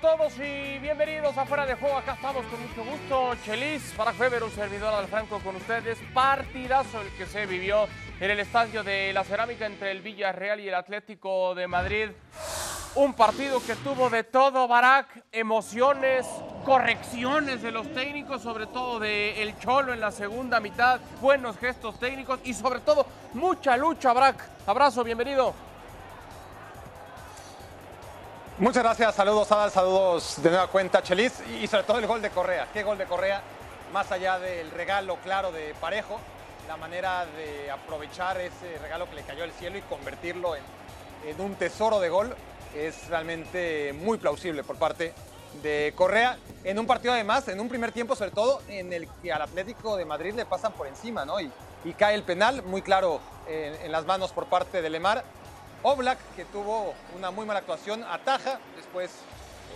Para todos y bienvenidos a Fuera de Juego. Acá estamos con mucho gusto. Chelis, para Weber, un servidor al Franco con ustedes. Partidazo el que se vivió en el estadio de la Cerámica entre el Villarreal y el Atlético de Madrid. Un partido que tuvo de todo, Barak, emociones, correcciones de los técnicos, sobre todo de El Cholo en la segunda mitad, buenos gestos técnicos y sobre todo mucha lucha, Barak. Abrazo, bienvenido. Muchas gracias, saludos Adal, saludos de nueva cuenta Chelis y sobre todo el gol de Correa. ¿Qué gol de Correa? Más allá del regalo claro de Parejo, la manera de aprovechar ese regalo que le cayó al cielo y convertirlo en, un tesoro de gol es realmente muy plausible por parte de Correa. En un partido además, en un primer tiempo sobre todo, en el que al Atlético de Madrid le pasan por encima, ¿no? Y, y cae el penal, muy claro en, en las manos por parte de Lemar. Oblak, que tuvo una muy mala actuación, ataja, después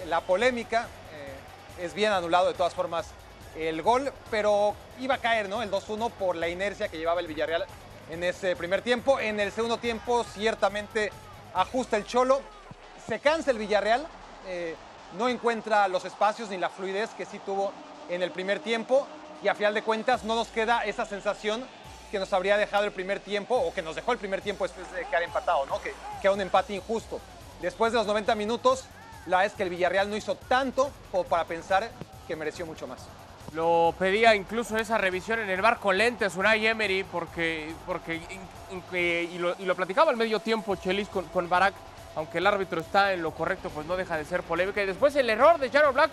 eh, la polémica, eh, es bien anulado de todas formas el gol, pero iba a caer ¿no? el 2-1 por la inercia que llevaba el Villarreal en ese primer tiempo. En el segundo tiempo ciertamente ajusta el Cholo, se cansa el Villarreal, eh, no encuentra los espacios ni la fluidez que sí tuvo en el primer tiempo y a final de cuentas no nos queda esa sensación que nos habría dejado el primer tiempo o que nos dejó el primer tiempo después de quedar empatado, ¿no? Que queda un empate injusto. Después de los 90 minutos, la verdad es que el Villarreal no hizo tanto como para pensar que mereció mucho más. Lo pedía incluso esa revisión en el bar con lentes Unai Emery porque, porque que- y, lo, lo platicaba al medio tiempo Chelis con, con Barak, aunque el árbitro está en lo correcto, pues no deja de ser polémica. Y después el error de Jaron Black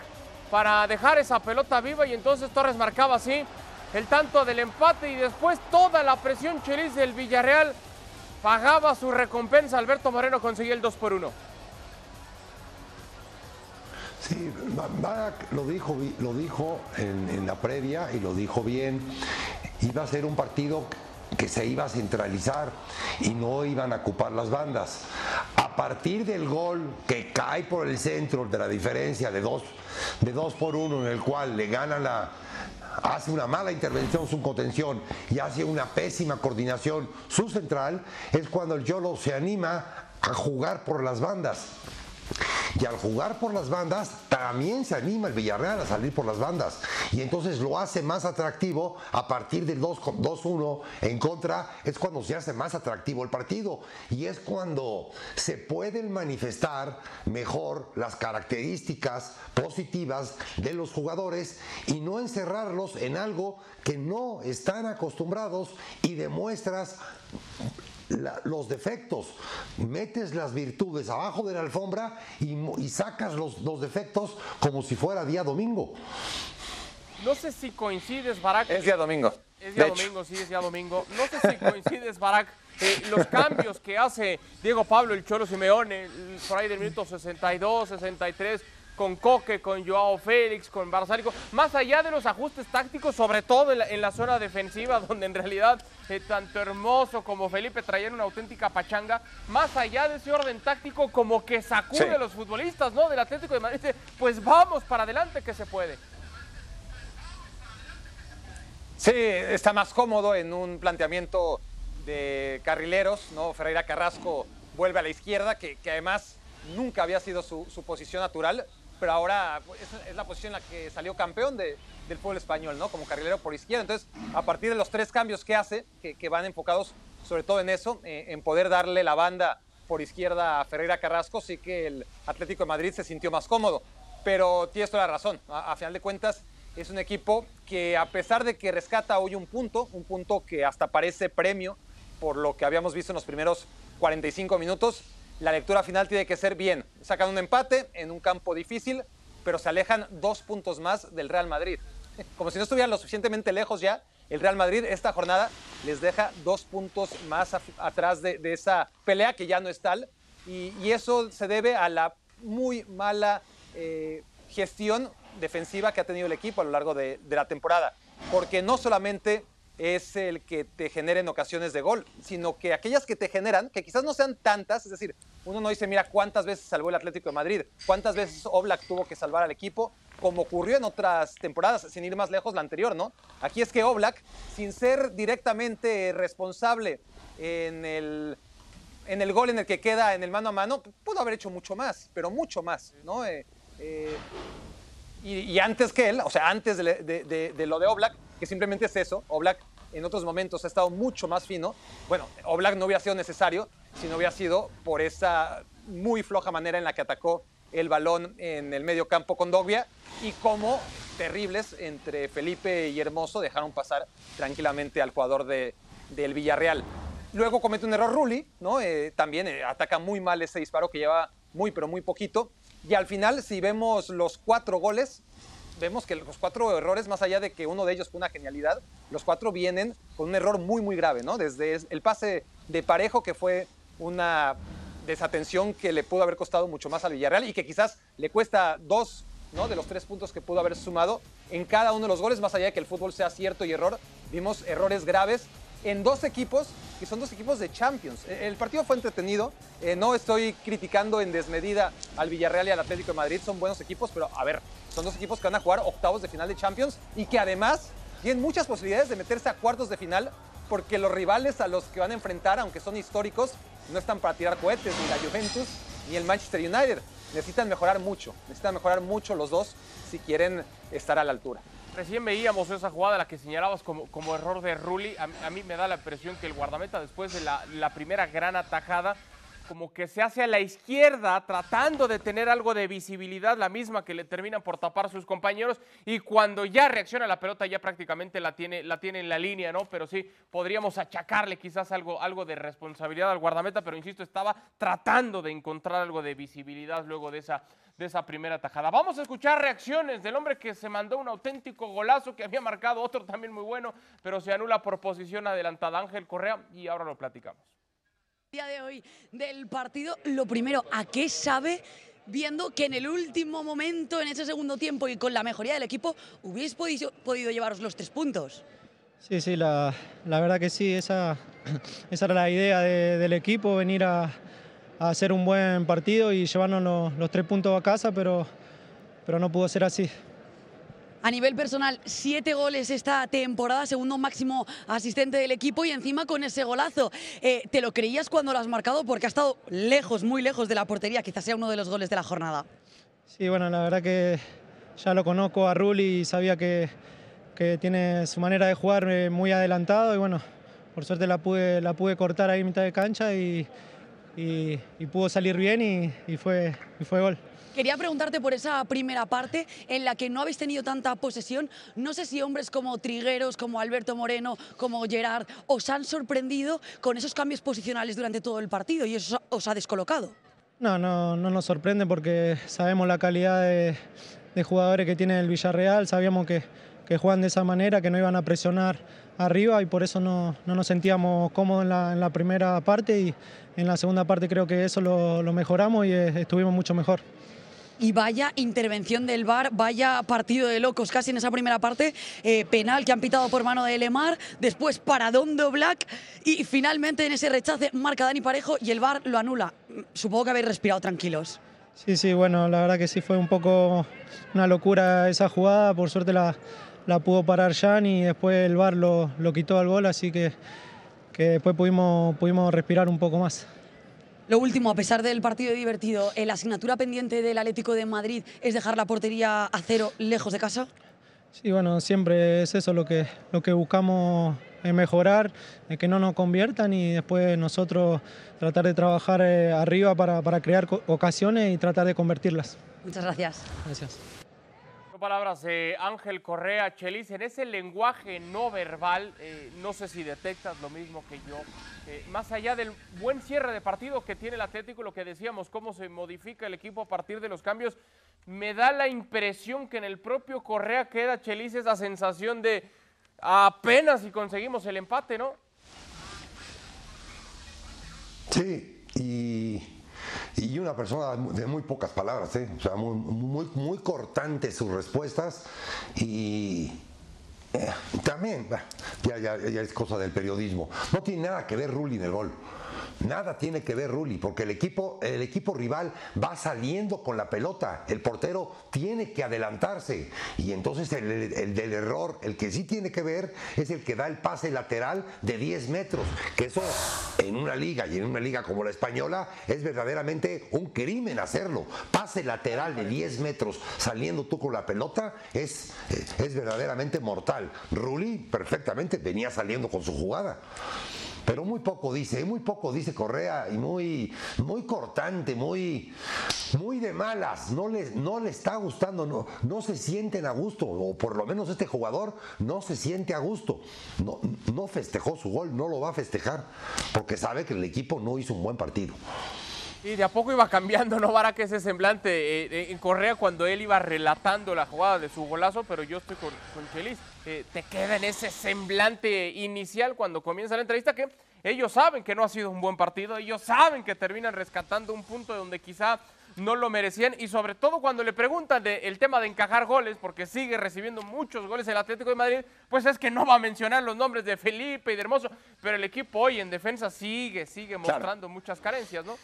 para dejar esa pelota viva y entonces Torres marcaba así el tanto del empate y después toda la presión Chelis del Villarreal pagaba su recompensa. Alberto Moreno conseguía el 2 por 1. Sí, Ba- Barak lo dijo, lo dijo en, la previa y lo dijo bien. Iba a ser un partido que se iba a centralizar y no iban a ocupar las bandas. A partir del gol que cae por el centro de la diferencia de dos, de dos por uno, en el cual le gana la, hace una mala intervención su contención y hace una pésima coordinación su central, es cuando el Yolo se anima a jugar por las bandas. Y al jugar por las bandas, también se anima el Villarreal a salir por las bandas. Y entonces lo hace más atractivo a partir del 2 con- 2-1 en contra. Es cuando se hace más atractivo el partido. Y es cuando se pueden manifestar mejor las características positivas de los jugadores y no encerrarlos en algo que no están acostumbrados y demuestras la- los defectos, metes las virtudes abajo de la alfombra y, sacas los, los defectos como si fuera día domingo. No sé si coincides, Barak. Es día domingo. Es día de hecho. domingo, sí, es día domingo. No sé si coincides, Barak, eh, los cambios que hace Diego Pablo, el Cholo Simeone, el- por ahí del minuto 62, 63, con Coque, con Joao Félix, con Barzálico, más allá de los ajustes tácticos, sobre todo en la, en la zona defensiva, donde en realidad eh, tanto Hermoso como Felipe traían una auténtica pachanga, más allá de ese orden táctico, como que sacude Sí. a los futbolistas, ¿no? Del Atlético de Madrid, pues vamos para adelante que se puede. Sí, está más cómodo en un planteamiento de carrileros, ¿no? Ferreira Carrasco vuelve a la izquierda, que, que además nunca había sido su, su posición natural, pero ahora es, la posición en la que salió campeón de- del fútbol español, ¿no? Como carrilero por izquierda. Entonces, a partir de los tres cambios que hace, que, que van enfocados sobre todo en eso, eh, en poder darle la banda por izquierda a Ferreira Carrasco, sí que el Atlético de Madrid se sintió más cómodo. Pero tienes toda la razón. A, a final de cuentas, es un equipo que a pesar de que rescata hoy un punto, un punto que hasta parece premio por lo que habíamos visto en los primeros 45 minutos, la lectura final tiene que ser bien. Sacan un empate en un campo difícil, pero se alejan dos puntos más del Real Madrid. Como si no estuvieran lo suficientemente lejos ya, el Real Madrid esta jornada les deja dos puntos más atrás de, esa pelea que ya no es tal. Y, eso se debe a la muy mala eh, gestión defensiva que ha tenido el equipo a lo largo de la temporada. Porque no solamente es el que te generen ocasiones de gol, sino que aquellas que te generan, que quizás no sean tantas, es decir, uno no dice, mira, cuántas veces salvó el Atlético de Madrid, cuántas veces Oblak tuvo que salvar al equipo, como ocurrió en otras temporadas, sin ir más lejos la anterior, ¿no? Aquí es que Oblak, sin ser directamente responsable en el, en el gol en el que queda en el mano a mano, pudo haber hecho mucho más, pero mucho más, ¿no? Eh, eh, y, y, antes que él, o sea, antes de, de, de, de lo de Oblak, que simplemente es eso. Oblak en otros momentos ha estado mucho más fino. Bueno, Oblak no hubiera sido necesario si no hubiera sido por esa muy floja manera en la que atacó el balón en el medio campo con Dogbia y como terribles entre Felipe y Hermoso dejaron pasar tranquilamente al jugador de, del Villarreal. Luego comete un error Rulli, ¿no? Eh, también eh, ataca muy mal ese disparo que lleva muy, pero muy poquito. Y al final, si vemos los cuatro goles, vemos que los cuatro errores, más allá de que uno de ellos fue una genialidad, los cuatro vienen con un error muy, muy grave, ¿no? Desde el pase de parejo, que fue una desatención que le pudo haber costado mucho más al Villarreal y que quizás le cuesta dos ¿no? de los tres puntos que pudo haber sumado en cada uno de los goles, más allá de que el fútbol sea cierto y error, vimos errores graves en dos equipos que son dos equipos de Champions. El partido fue entretenido, eh, no estoy criticando en desmedida al Villarreal y al Atlético de Madrid, son buenos equipos, pero a ver, son dos equipos que van a jugar octavos de final de Champions y que además tienen muchas posibilidades de meterse a cuartos de final porque los rivales a los que van a enfrentar, aunque son históricos, no están para tirar cohetes, ni la Juventus ni el Manchester United. Necesitan mejorar mucho, necesitan mejorar mucho los dos si quieren estar a la altura. Recién veíamos esa jugada, la que señalabas como, como error de Rulli. A, a, mí me da la impresión que el guardameta, después de la, primera gran atajada, como que se hace a la izquierda tratando de tener algo de visibilidad, la misma que le terminan por tapar sus compañeros y cuando ya reacciona la pelota ya prácticamente la tiene, la tiene en la línea, ¿no? Pero sí, podríamos achacarle quizás algo, algo de responsabilidad al guardameta, pero insisto, estaba tratando de encontrar algo de visibilidad luego de esa, de esa primera tajada. Vamos a escuchar reacciones del hombre que se mandó un auténtico golazo que había marcado otro también muy bueno, pero se anula por posición adelantada Ángel Correa y ahora lo platicamos día de hoy del partido, lo primero, ¿a qué sabe viendo que en el último momento, en ese segundo tiempo y con la mejoría del equipo, hubierais podido, podido llevaros los tres puntos? Sí, sí, la, la verdad que sí, esa, esa era la idea de, del equipo, venir a, a, hacer un buen partido y llevarnos los, los tres puntos a casa, pero, pero no pudo ser así. A nivel personal, siete goles esta temporada, segundo máximo asistente del equipo y encima con ese golazo. Eh, ¿Te lo creías cuando lo has marcado? Porque ha estado lejos, muy lejos de la portería, quizás sea uno de los goles de la jornada. Sí, bueno, la verdad que ya lo conozco a Rulli y sabía que, que tiene su manera de jugar eh, muy adelantado y bueno, por suerte la pude, la pude cortar ahí en mitad de cancha y, y, y pudo salir bien y, y, fue, y fue gol. Quería preguntarte por esa primera parte en la que no habéis tenido tanta posesión. No sé si hombres como Trigueros, como Alberto Moreno, como Gerard, os han sorprendido con esos cambios posicionales durante todo el partido y eso os ha descolocado. No, no, no nos sorprende porque sabemos la calidad de, de jugadores que tiene el Villarreal, sabíamos que, que juegan de esa manera, que no iban a presionar arriba y por eso no, no nos sentíamos cómodos en la, en la, primera parte y en la segunda parte creo que eso lo, lo mejoramos y estuvimos mucho mejor y vaya intervención del VAR, vaya partido de locos casi en esa primera parte, eh, penal que han pitado por mano de Lemar, después paradón de Black y finalmente en ese rechace marca Dani Parejo y el VAR lo anula. Supongo que habéis respirado tranquilos. Sí, sí, bueno, la verdad que sí fue un poco una locura esa jugada, por suerte la, la pudo parar Jan y después el VAR lo, lo quitó al gol, así que, que después pudimos, pudimos respirar un poco más. Lo último, a pesar del partido divertido, ¿la asignatura pendiente del Atlético de Madrid es dejar la portería a cero lejos de casa? Sí, bueno, siempre es eso lo que, lo que buscamos mejorar, que no nos conviertan y después nosotros tratar de trabajar eh, arriba para, para crear ocasiones y tratar de convertirlas. Muchas gracias. Gracias palabras de Ángel Correa, Chelis, en ese lenguaje no verbal, eh, no sé si detectas lo mismo que yo, más allá del buen cierre de partido que tiene el Atlético, lo que decíamos, cómo se modifica el equipo a partir de los cambios, me da la impresión que en el propio Correa queda, Chelis, esa sensación de apenas si conseguimos el empate, ¿no? Sí, y y una persona de muy pocas palabras, ¿eh? o sea, muy, muy, sus respuestas y eh, también, ya, ya, ya, es cosa del periodismo. No tiene nada que ver Rulli en el gol. Nada tiene que ver Rulli, porque el equipo, el equipo rival va saliendo con la pelota. El portero tiene que adelantarse. Y entonces el, el, del error, el que sí tiene que ver, es el que da el pase lateral de 10 metros. Que eso en una liga y en una liga como la española es verdaderamente un crimen hacerlo. Pase lateral de 10 metros saliendo tú con la pelota es, es verdaderamente mortal. Rulli perfectamente venía saliendo con su jugada pero muy poco dice, muy poco dice Correa y muy, muy cortante, muy, muy de malas, no le, no le está gustando, no, no se sienten a gusto, o por lo menos este jugador no se siente a gusto, no, no festejó su gol, no lo va a festejar, porque sabe que el equipo no hizo un buen partido. Y de a poco iba cambiando, ¿no? que ese semblante eh, eh, en Correa cuando él iba relatando la jugada de su golazo, pero yo estoy con, con Chelis. Eh, te queda en ese semblante inicial cuando comienza la entrevista que ellos saben que no ha sido un buen partido, ellos saben que terminan rescatando un punto donde quizá no lo merecían y sobre todo cuando le preguntan del tema de encajar goles, porque sigue recibiendo muchos goles el Atlético de Madrid, pues es que no va a mencionar los nombres de Felipe y de Hermoso, pero el equipo hoy en defensa sigue, sigue mostrando muchas carencias, ¿no?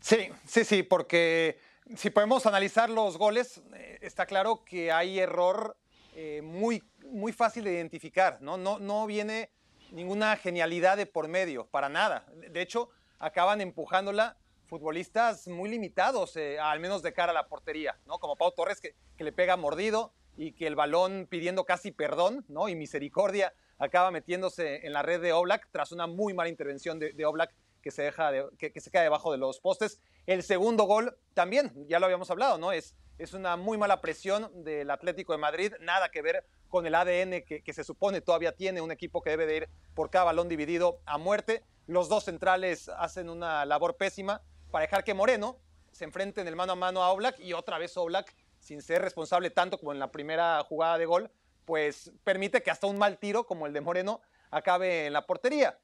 Sí, sí, sí, porque si podemos analizar los goles, eh, está claro que hay error eh, muy, muy fácil de identificar, ¿no? ¿no? No viene ninguna genialidad de por medio, para nada. De hecho, acaban empujándola futbolistas muy limitados, eh, al menos de cara a la portería, ¿no? Como Pau Torres, que, que, le pega mordido y que el balón pidiendo casi perdón, ¿no? Y misericordia acaba metiéndose en la red de Oblak tras una muy mala intervención de, de Oblak que se, deja que, se queda debajo de los postes. El segundo gol también, ya lo habíamos hablado, ¿no? Es, es una muy mala presión del Atlético de Madrid, nada que ver con el ADN que, que, se supone todavía tiene un equipo que debe de ir por cada balón dividido a muerte. Los dos centrales hacen una labor pésima para dejar que Moreno se enfrente en el mano a mano a Oblak y otra vez Oblak, sin ser responsable tanto como en la primera jugada de gol, pues permite que hasta un mal tiro como el de Moreno acabe en la portería.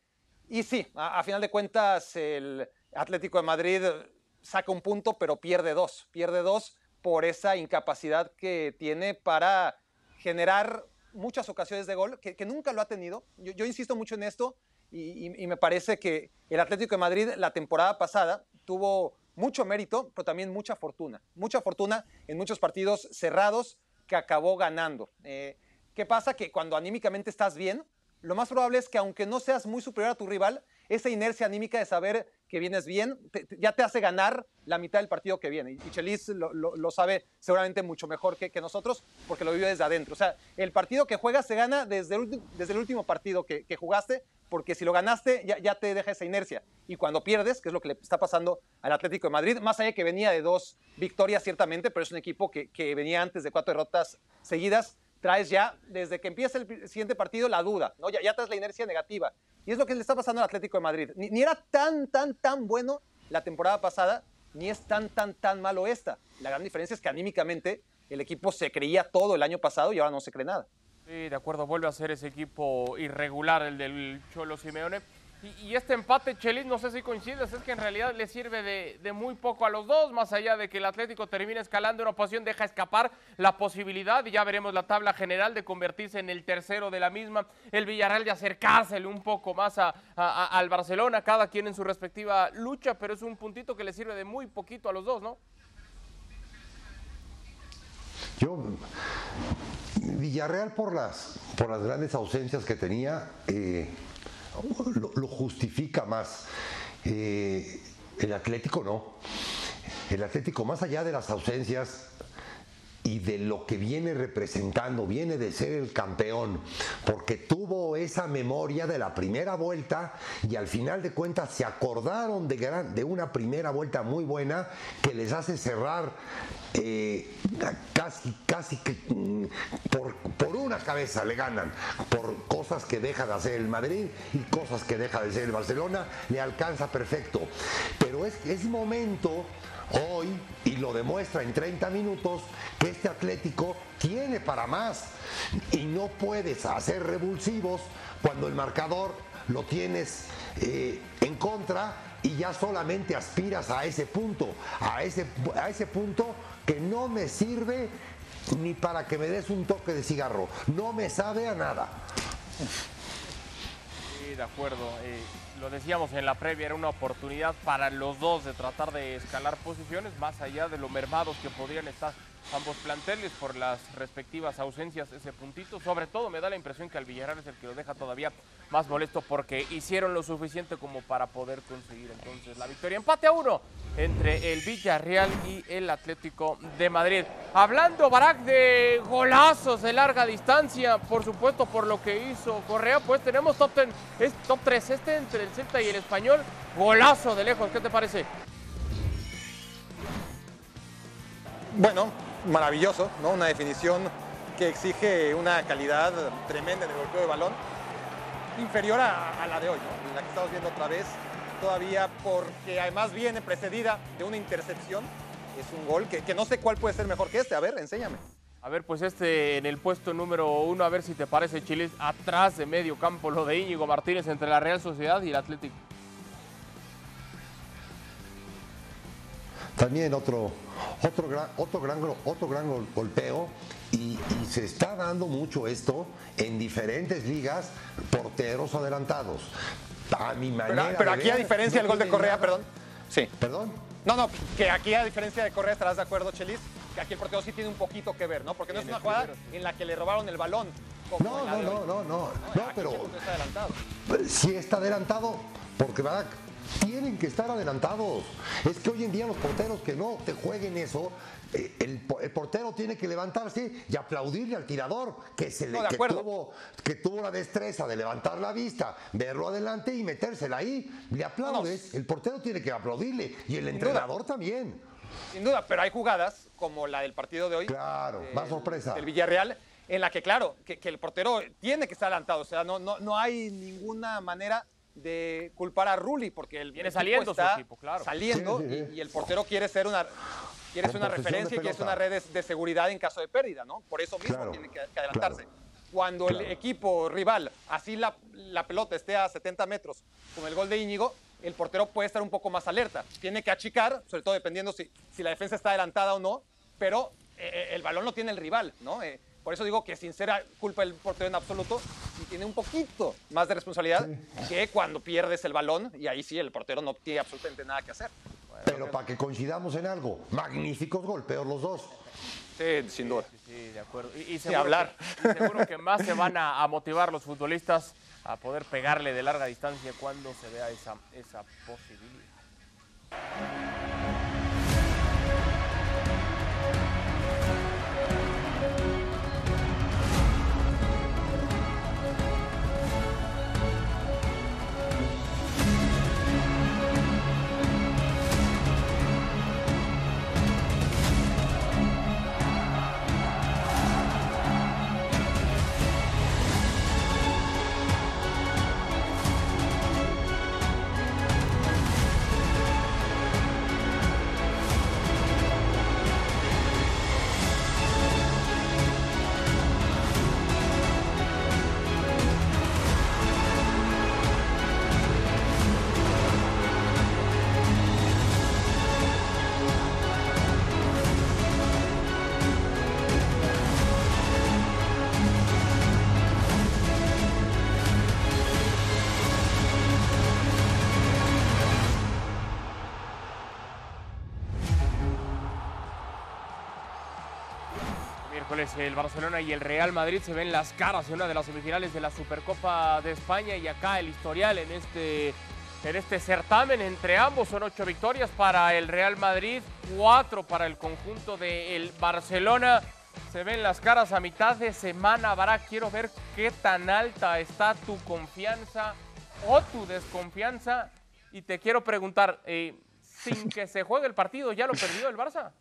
Y sí, a, final de cuentas el Atlético de Madrid saca un punto, pero pierde dos. Pierde dos por esa incapacidad que tiene para generar muchas ocasiones de gol, que, nunca lo ha tenido. Yo, insisto mucho en esto y, me parece que el Atlético de Madrid la temporada pasada tuvo mucho mérito, pero también mucha fortuna. Mucha fortuna en muchos partidos cerrados que acabó ganando. Eh, ¿Qué pasa? Que cuando anímicamente estás bien, lo más probable es que aunque no seas muy superior a tu rival, esa inercia anímica de saber que vienes bien ya te hace ganar la mitad del partido que viene. Y Chelis lo, sabe seguramente mucho mejor que, nosotros porque lo vive desde adentro. O sea, el partido que juegas se gana desde el, último partido que, jugaste porque si lo ganaste ya, te deja esa inercia. Y cuando pierdes, que es lo que le está pasando al Atlético de Madrid, más allá que venía de dos victorias ciertamente, pero es un equipo que, que venía antes de cuatro derrotas seguidas, traes ya, desde que empieza el siguiente partido, la duda, ¿no? Ya, ya traes la inercia negativa. Y es lo que le está pasando al Atlético de Madrid. Ni, era tan, tan, tan bueno la temporada pasada, ni es tan, tan, tan malo esta. La gran diferencia es que anímicamente el equipo se creía todo el año pasado y ahora no se cree nada. Sí, de acuerdo, vuelve a ser ese equipo irregular, el del Cholo Simeone. Y, este empate, Chelis, no sé si coincides, es que en realidad le sirve de, muy poco a los dos, más allá de que el Atlético termine escalando una posición, deja escapar la posibilidad, y ya veremos la tabla general, de convertirse en el tercero de la misma, el Villarreal de acercársele un poco más al Barcelona, cada quien en su respectiva lucha, pero es un puntito que le sirve de muy poquito a los dos, ¿no? Yo, Villarreal por las, por las grandes ausencias que tenía, eh, lo, justifica más. Eh, el Atlético no. El Atlético, más allá de las ausencias, y de lo que viene representando, viene de ser el campeón, porque tuvo esa memoria de la primera vuelta y al final de cuentas se acordaron de, de una primera vuelta muy buena que les hace cerrar eh, casi, casi que mm, por, por, una cabeza le ganan, por cosas que deja de hacer el Madrid y cosas que deja de hacer el Barcelona, le alcanza perfecto. Pero es, es momento hoy, y lo demuestra en 30 minutos, que este Atlético tiene para más y no puedes hacer revulsivos cuando el marcador lo tienes eh, en contra y ya solamente aspiras a ese punto, a ese, a ese punto que no me sirve ni para que me des un toque de cigarro, no me sabe a nada. Sí, de acuerdo. Eh, lo decíamos en la previa, era una oportunidad para los dos de tratar de escalar posiciones, más allá de lo mermados que podrían estar ambos planteles por las respectivas ausencias, ese puntito. Sobre todo me da la impresión que al Villarreal es el que lo deja todavía más molesto porque hicieron lo suficiente como para poder conseguir entonces la victoria. Empate a uno entre el Villarreal y el Atlético de Madrid. Hablando, Barak, de golazos de larga distancia, por supuesto por lo que hizo Correa, pues tenemos top, ten, es top 3, este entre el Celta y el Español, golazo de lejos, ¿qué te parece? Bueno, maravilloso, ¿no? Una definición que exige una calidad tremenda en el golpeo de balón, inferior a, la de hoy. La que estamos viendo otra vez, todavía porque además viene precedida de una intercepción. Es un gol que, que no sé cuál puede ser mejor que este. A ver, enséñame. A ver, pues este en el puesto número uno, a ver si te parece, Chile, atrás de medio campo, lo de Íñigo Martínez entre la Real Sociedad y el Atlético. También otro, otro, gran, otro, gran, otro gran gol- golpeo y, y se está dando mucho esto en diferentes ligas, porteros adelantados. A mi manera Pero, pero de aquí a diferencia no del gol de Correa, nada- perdón. Sí. ¿Perdón? No, no, que aquí a diferencia de Correa estarás de acuerdo, Chelis, que aquí el portero sí tiene un poquito que ver, ¿no? Porque no es una jugada primero, en la que le robaron el balón. No, no, no, no, no, no, pero sí está adelantado, porque Barak, tienen que estar adelantados. Es que hoy en día los porteros que no te jueguen eso, eh, el, po- el portero tiene que levantarse y aplaudirle al tirador, que, se le, No, que, tuvo, que tuvo la destreza de levantar la vista, verlo adelante y metérsela ahí. Le aplaudes, el portero tiene que aplaudirle y el entrenador también. Sin duda, pero hay jugadas como la del partido de hoy. Claro, del- más sorpresa. Del Villarreal, en la que, claro, que, que el portero tiene que estar adelantado. O sea, no, no, no hay ninguna manera de culpar a Rulli, porque el Viene equipo saliendo su está equipo, claro. Saliendo Sí, sí, sí. Y, y el portero quiere ser una. Quiere ser una referencia y quiere ser una red de, de seguridad en caso de pérdida, ¿no? Por eso mismo Claro, tiene que, que adelantarse. claro. Cuando el equipo rival, así la, la pelota esté a 70 metros con el gol de Íñigo, el portero puede estar un poco más alerta. Tiene que achicar, sobre todo dependiendo si, si la defensa está adelantada o no, pero eh, el balón lo tiene el rival, ¿no? Eh, por eso digo que sin ser culpa del portero en absoluto, sí tiene un poquito más de responsabilidad que cuando pierdes el balón y ahí sí el portero no tiene absolutamente nada que hacer. Pero para que coincidamos en algo, magníficos golpeos los dos. Sí, sin duda. Sí, sí, de acuerdo. Y, y hablar. Que, y seguro que más se van a, a motivar los futbolistas a poder pegarle de larga distancia cuando se vea esa, esa posibilidad. El Barcelona y el Real Madrid se ven las caras en una de las semifinales de la Supercopa de España y acá el historial en este, en este certamen entre ambos son ocho victorias para el Real Madrid, cuatro para el conjunto del Barcelona. Se ven las caras a mitad de semana, Bará. Quiero ver qué tan alta está tu confianza o tu desconfianza. Y te quiero preguntar, eh, sin que se juegue el partido, ¿ya lo perdió el Barça?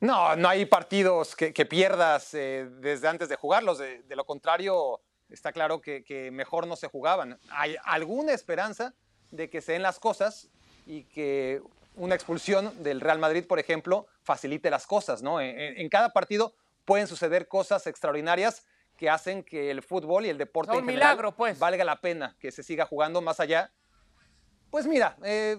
No, no hay partidos que, que pierdas eh, desde antes de jugarlos. De, de lo contrario, está claro que, que mejor no se jugaban. Hay alguna esperanza de que se den las cosas y que una expulsión del Real Madrid, por ejemplo, facilite las cosas. ¿no? En, en cada partido pueden suceder cosas extraordinarias que hacen que el fútbol y el deporte en general milagro, pues. valga la pena que se siga jugando más allá. Pues mira, eh,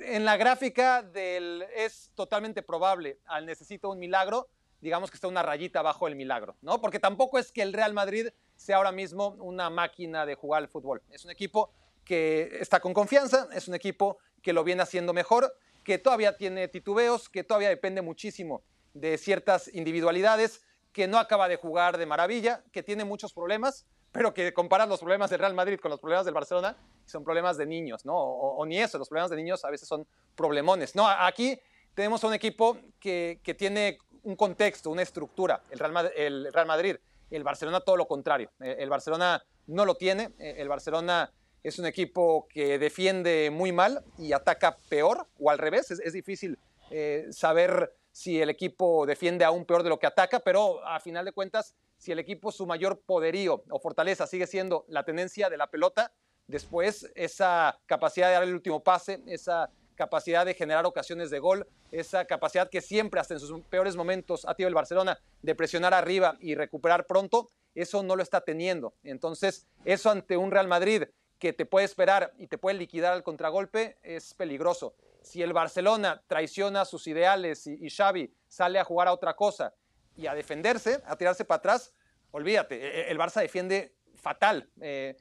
en la gráfica del es totalmente probable al necesito un milagro, digamos que está una rayita abajo el milagro, ¿no? Porque tampoco es que el Real Madrid sea ahora mismo una máquina de jugar al fútbol. Es un equipo que está con confianza, es un equipo que lo viene haciendo mejor, que todavía tiene titubeos, que todavía depende muchísimo de ciertas individualidades, que no acaba de jugar de maravilla, que tiene muchos problemas, pero que comparas los problemas del Real Madrid con los problemas del Barcelona, son problemas de niños, ¿no? O, o ni eso, los problemas de niños a veces son problemones. No, aquí tenemos un equipo que, que tiene un contexto, una estructura, el Real, Madrid, el Real Madrid, el Barcelona todo lo contrario. Eh, El Barcelona no lo tiene, eh, el Barcelona es un equipo que defiende muy mal y ataca peor, o al revés, es, es difícil eh, saber si el equipo defiende aún peor de lo que ataca, pero a final de cuentas, si el equipo su mayor poderío o fortaleza sigue siendo la tenencia de la pelota, después esa capacidad de dar el último pase, esa capacidad de generar ocasiones de gol, esa capacidad que siempre, hasta en sus peores momentos, ha tenido el Barcelona de presionar arriba y recuperar pronto, eso no lo está teniendo. Entonces, eso ante un Real Madrid que te puede esperar y te puede liquidar al contragolpe es peligroso. Si el Barcelona traiciona sus ideales y, y Xavi sale a jugar a otra cosa y a defenderse, a tirarse para atrás, olvídate, e- el Barça defiende fatal. Eh,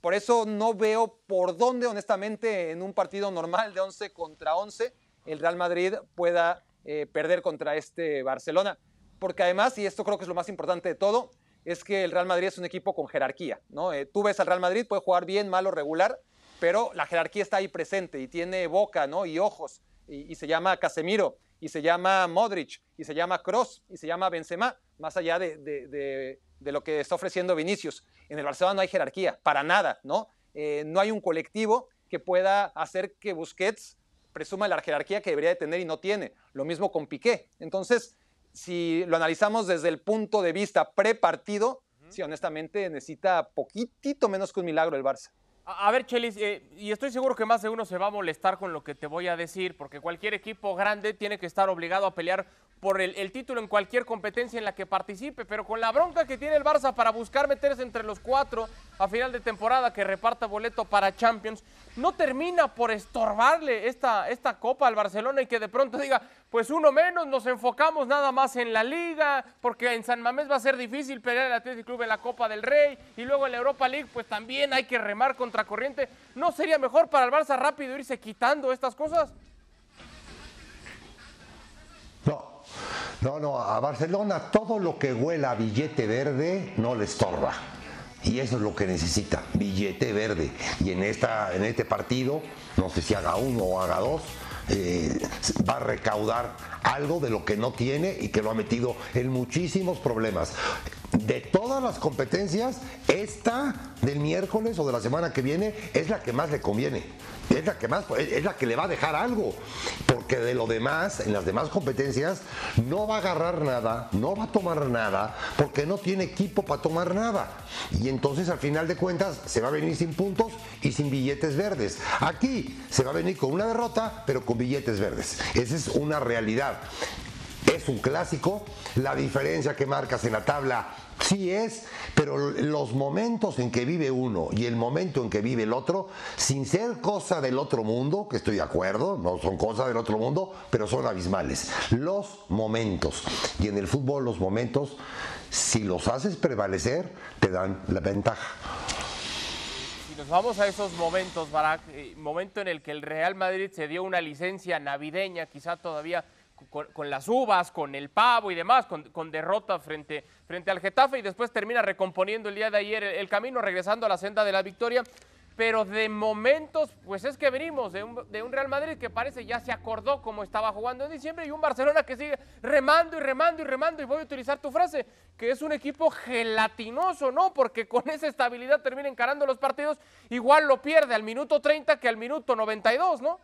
por eso no veo por dónde, honestamente, en un partido normal de 11 contra 11, el Real Madrid pueda eh, perder contra este Barcelona. Porque además, y esto creo que es lo más importante de todo, es que el Real Madrid es un equipo con jerarquía. ¿no? Eh, tú ves al Real Madrid, puede jugar bien, mal o regular, pero la jerarquía está ahí presente y tiene boca ¿no? y ojos. Y se llama Casemiro, y se llama Modric, y se llama Cross, y se llama Benzema, más allá de, de- de- de lo que está ofreciendo Vinicius. En el Barcelona no hay jerarquía, para nada, ¿no? Eh, no hay un colectivo que pueda hacer que Busquets presuma la jerarquía que debería de tener y no tiene. Lo mismo con Piqué. Entonces, si lo analizamos desde el punto de vista pre-partido, sí, honestamente necesita poquitito menos que un milagro el Barça. A, ver, Chelis, eh, y estoy seguro que más de uno se va a molestar con lo que te voy a decir, porque cualquier equipo grande tiene que estar obligado a pelear por el, título en cualquier competencia en la que participe, pero con la bronca que tiene el Barça para buscar meterse entre los cuatro a final de temporada que reparta boleto para Champions, no termina por estorbarle esta, esta copa al Barcelona y que de pronto diga, pues uno menos, nos enfocamos nada más en la liga, porque en San Mamés va a ser difícil pelear el Athletic Club en la Copa del Rey y luego en la Europa League, pues también hay que remar contra corriente. ¿No sería mejor para el Barça rápido irse quitando estas cosas? No, no, no, a Barcelona todo lo que huela a billete verde no le estorba. Y eso es lo que necesita, billete verde. Y en, esta, en este partido, no sé si haga uno o haga dos, eh, va a recaudar algo de lo que no tiene y que lo ha metido en muchísimos problemas. De todas las competencias, esta del miércoles o de la semana que viene es la que más le conviene. Es la que más, es la que le va a dejar algo. Porque de lo demás, en las demás competencias, no va a agarrar nada, no va a tomar nada, porque no tiene equipo para tomar nada. Y entonces al final de cuentas se va a venir sin puntos y sin billetes verdes. Aquí se va a venir con una derrota, pero con billetes verdes. Esa es una realidad. Es un clásico, la diferencia que marcas en la tabla sí es, pero los momentos en que vive uno y el momento en que vive el otro, sin ser cosa del otro mundo, que estoy de acuerdo, no son cosas del otro mundo, pero son abismales. Los momentos, y en el fútbol los momentos, si los haces prevalecer, te dan la ventaja. Si nos vamos a esos momentos, Barak, eh, momento en el que el Real Madrid se dio una licencia navideña, quizá todavía con, las uvas, con el pavo y demás, con, con derrota frente, frente al Getafe y después termina recomponiendo el día de ayer el, el camino, regresando a la senda de la victoria. Pero de momentos, pues es que venimos de un, de un Real Madrid que parece ya se acordó cómo estaba jugando en diciembre y un Barcelona que sigue remando y remando y remando. Y voy a utilizar tu frase, que es un equipo gelatinoso, ¿no? Porque con esa estabilidad termina encarando los partidos. Igual lo pierde al minuto 30 que al minuto 92, ¿no?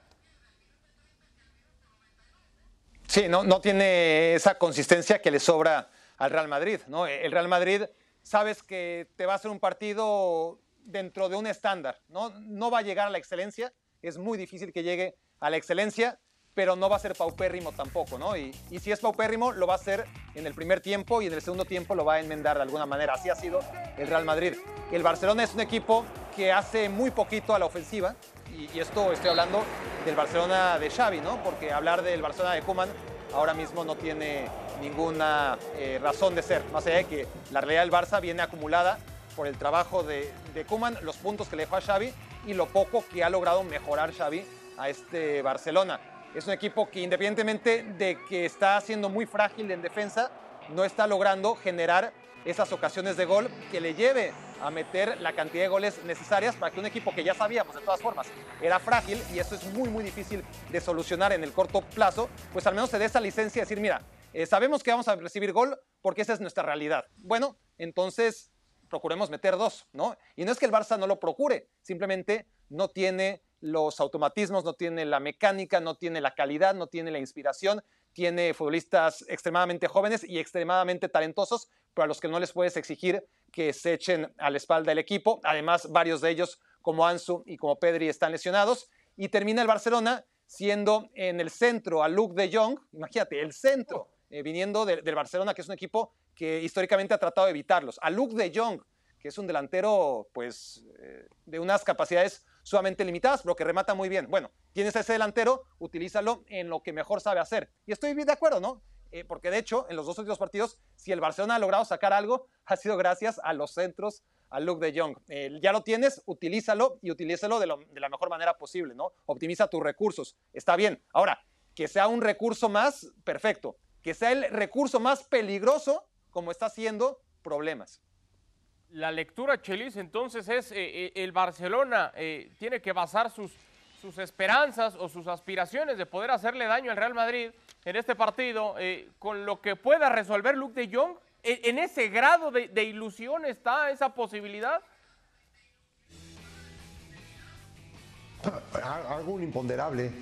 Sí, no, no tiene esa consistencia que le sobra al Real Madrid. ¿no? El Real Madrid sabes que te va a hacer un partido dentro de un estándar. ¿no? no va a llegar a la excelencia, es muy difícil que llegue a la excelencia, pero no va a ser paupérrimo tampoco, ¿no? Y, y, si es paupérrimo, lo va a hacer en el primer tiempo y en el segundo tiempo lo va a enmendar de alguna manera. Así ha sido el Real Madrid. El Barcelona es un equipo que hace muy poquito a la ofensiva, y, esto estoy hablando del Barcelona de Xavi, ¿no? Porque hablar del Barcelona de Koeman ahora mismo no tiene ninguna eh, razón de ser, más allá de que la realidad del Barça viene acumulada por el trabajo de, de Koeman, los puntos que le dejó a Xavi y lo poco que ha logrado mejorar Xavi a este Barcelona. Es un equipo que independientemente de que está siendo muy frágil en defensa, no está logrando generar esas ocasiones de gol que le lleve a meter la cantidad de goles necesarias para que un equipo que ya sabíamos de todas formas era frágil y eso es muy muy difícil de solucionar en el corto plazo, pues al menos se dé esa licencia de decir, mira, eh, sabemos que vamos a recibir gol porque esa es nuestra realidad. Bueno, entonces procuremos meter dos, ¿no? Y no es que el Barça no lo procure, simplemente no tiene los automatismos, no tiene la mecánica, no tiene la calidad, no tiene la inspiración, tiene futbolistas extremadamente jóvenes y extremadamente talentosos, pero a los que no les puedes exigir que se echen a la espalda del equipo. Además, varios de ellos, como Ansu y como Pedri, están lesionados. Y termina el Barcelona siendo en el centro a Luke de Jong, imagínate, el centro, eh, viniendo de, del Barcelona, que es un equipo que históricamente ha tratado de evitarlos. A Luke de Jong, que es un delantero pues, eh, de unas capacidades sumamente limitadas, pero que remata muy bien. Bueno, tienes a ese delantero, utilízalo en lo que mejor sabe hacer. Y estoy de acuerdo, ¿no? Eh, porque de hecho, en los dos últimos partidos, si el Barcelona ha logrado sacar algo, ha sido gracias a los centros, a Luke de Jong. Eh, ya lo tienes, utilízalo y utilízalo de, la mejor manera posible, ¿no? Optimiza tus recursos. Está bien. Ahora, que sea un recurso más, perfecto. Que sea el recurso más peligroso, como está haciendo, problemas. La lectura, Chelis, entonces es eh, el Barcelona tiene que basar sus, sus, esperanzas o sus aspiraciones de poder hacerle daño al Real Madrid en este partido eh, con lo que pueda resolver Luke de Jong. ¿En, en ese grado de, de ilusión está esa posibilidad? Algo imponderable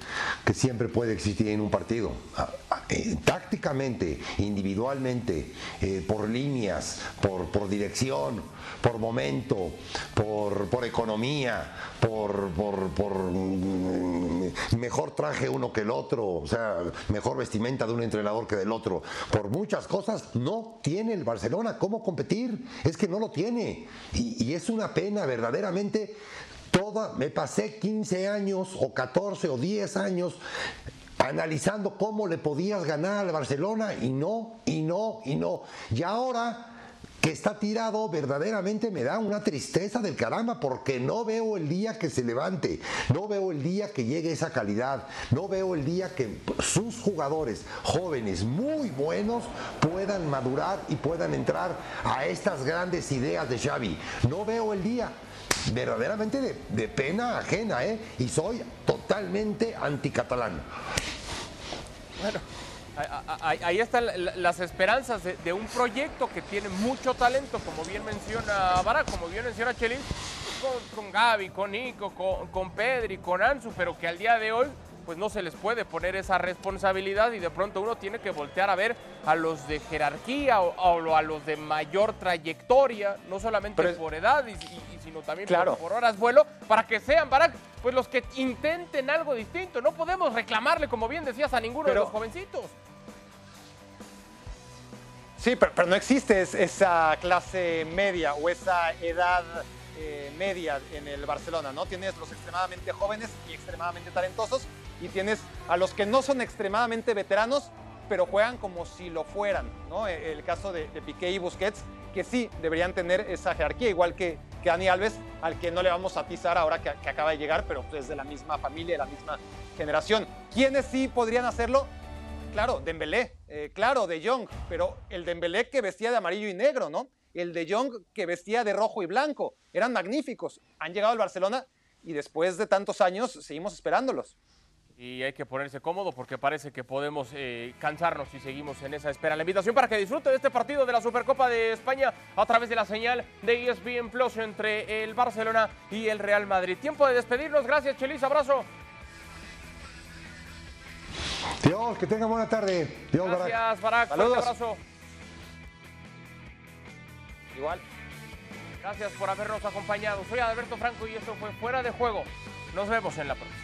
que siempre puede existir en un partido. Eh, tácticamente, individualmente, eh, por líneas, por, dirección, por momento, por, economía, por, por, mejor traje uno que el otro, o sea, mejor vestimenta de un entrenador que del otro. Por muchas cosas no tiene el Barcelona cómo competir. Es que no lo tiene. Y es una pena verdaderamente Toda, me pasé 15 años o 14 o 10 años analizando cómo le podías ganar al Barcelona y no, y no, y no. Y ahora que está tirado, verdaderamente me da una tristeza del caramba porque no veo el día que se levante, no veo el día que llegue esa calidad, no veo el día que sus jugadores jóvenes muy buenos puedan madurar y puedan entrar a estas grandes ideas de Xavi. No veo el día verdaderamente de, pena ajena, ¿eh? Y soy totalmente anticatalán. Bueno, ahí, están las esperanzas de, un proyecto que tiene mucho talento, como bien menciona Barak, como bien menciona Chelis, con, con Gaby, con Nico, con, con Pedri, con Ansu, pero que al día de hoy pues no se les puede poner esa responsabilidad y de pronto uno tiene que voltear a ver a los de jerarquía o, o a los de mayor trayectoria, no solamente es, por edad, y, y, sino también claro. por, por, horas vuelo, para que sean, Barak, pues los que intenten algo distinto. No podemos reclamarle, como bien decías, a ninguno pero, de los jovencitos. Sí, pero, pero no existe esa clase media o esa edad eh, media en el Barcelona, ¿no? Tienes los extremadamente jóvenes y extremadamente talentosos y tienes a los que no son extremadamente veteranos, pero juegan como si lo fueran, ¿no? E, El caso de, de Piqué y Busquets, que sí deberían tener esa jerarquía, igual que, que Dani Alves, al que no le vamos a pisar ahora que, que acaba de llegar, pero pues, es de la misma familia, de la misma generación. ¿Quiénes sí podrían hacerlo? Claro, Dembélé, eh, claro, De Jong, pero el Dembélé que vestía de amarillo y negro, ¿no? El De Jong que vestía de rojo y blanco, eran magníficos. Han llegado al Barcelona y después de tantos años seguimos esperándolos y hay que ponerse cómodo porque parece que podemos eh, cansarnos si seguimos en esa espera. La invitación para que disfrute de este partido de la Supercopa de España a través de la señal de ESPN Plus entre el Barcelona y el Real Madrid. Tiempo de despedirnos. Gracias, Chelis. Abrazo. Dios, que tenga buena tarde. Dios, Gracias, Barak. Saludos. abrazo. Igual. Gracias por habernos acompañado. Soy Alberto Franco y esto fue Fuera de Juego. Nos vemos en la próxima.